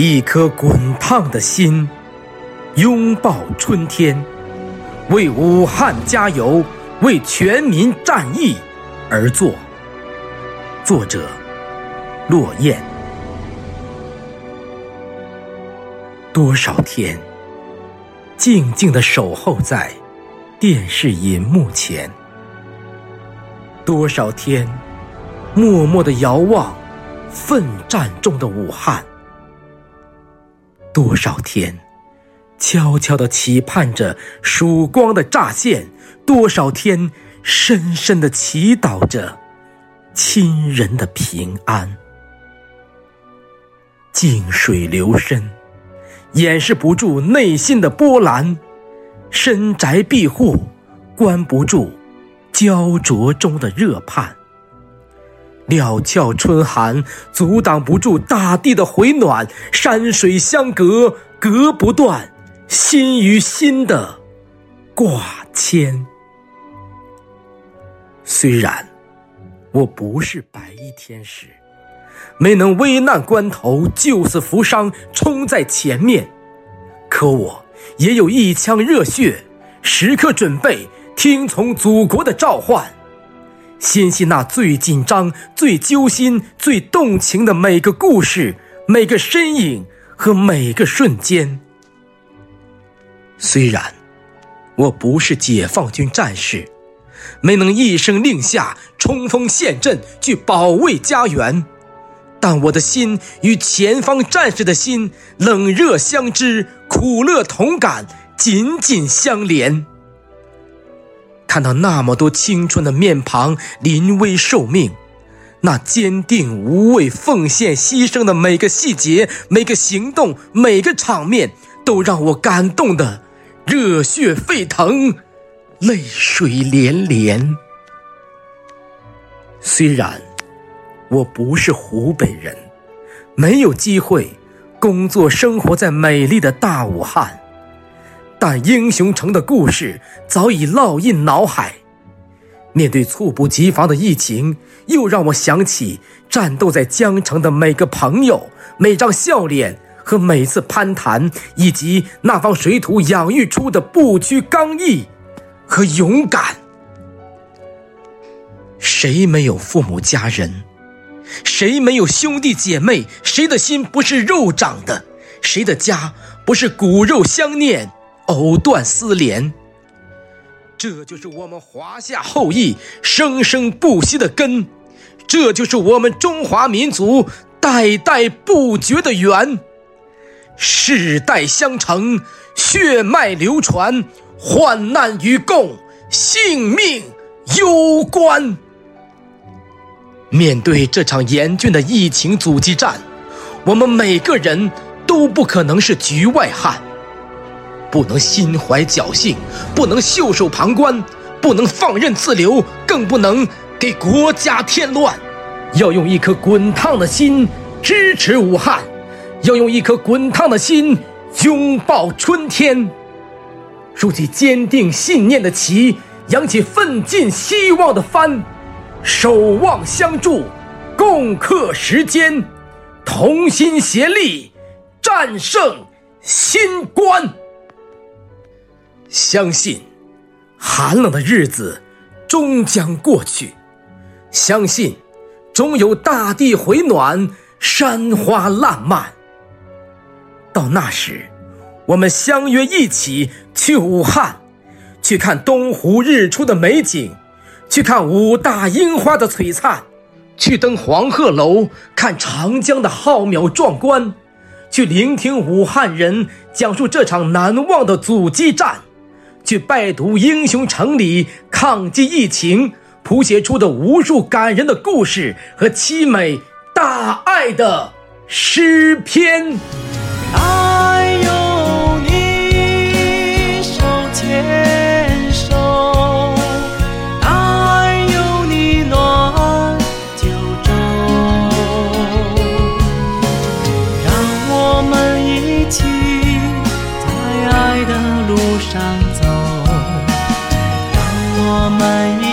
一颗滚烫的心，拥抱春天，为武汉加油，为全民战役而作。作者：落雁。多少天，静静的守候在电视银幕前；多少天，默默的遥望奋战中的武汉。多少天，悄悄地期盼着曙光的乍现；多少天，深深地祈祷着亲人的平安。静水流深，掩饰不住内心的波澜；深宅闭户，关不住焦灼中的热盼。料峭春寒，阻挡不住大地的回暖；山水相隔，隔不断心与心的挂牵。虽然我不是白衣天使，没能危难关头救死扶伤冲在前面，可我也有一腔热血，时刻准备听从祖国的召唤。心系那最紧张、最揪心、最动情的每个故事、每个身影和每个瞬间。虽然我不是解放军战士，没能一声令下冲锋陷阵去保卫家园，但我的心与前方战士的心冷热相知、苦乐同感、紧紧相连。看到那么多青春的面庞临危受命，那坚定无畏、奉献牺牲的每个细节、每个行动、每个场面，都让我感动的热血沸腾、泪水连连。虽然我不是湖北人，没有机会工作生活在美丽的大武汉。但英雄城的故事早已烙印脑海。面对猝不及防的疫情，又让我想起战斗在江城的每个朋友、每张笑脸和每次攀谈，以及那方水土养育出的不屈刚毅和勇敢。谁没有父母家人？谁没有兄弟姐妹？谁的心不是肉长的？谁的家不是骨肉相念？藕断丝连，这就是我们华夏后裔生生不息的根，这就是我们中华民族代代不绝的缘，世代相承，血脉流传，患难与共，性命攸关。面对这场严峻的疫情阻击战，我们每个人都不可能是局外汉。不能心怀侥幸，不能袖手旁观，不能放任自流，更不能给国家添乱。要用一颗滚烫的心支持武汉，要用一颗滚烫的心拥抱春天。竖起坚定信念的旗，扬起奋进希望的帆，守望相助，共克时艰，同心协力，战胜新冠。相信，寒冷的日子终将过去；相信，终有大地回暖，山花烂漫。到那时，我们相约一起去武汉，去看东湖日出的美景，去看武大樱花的璀璨，去登黄鹤楼看长江的浩渺壮观，去聆听武汉人讲述这场难忘的阻击战。去拜读英雄城里抗击疫情谱写出的无数感人的故事和凄美大爱的诗篇。mây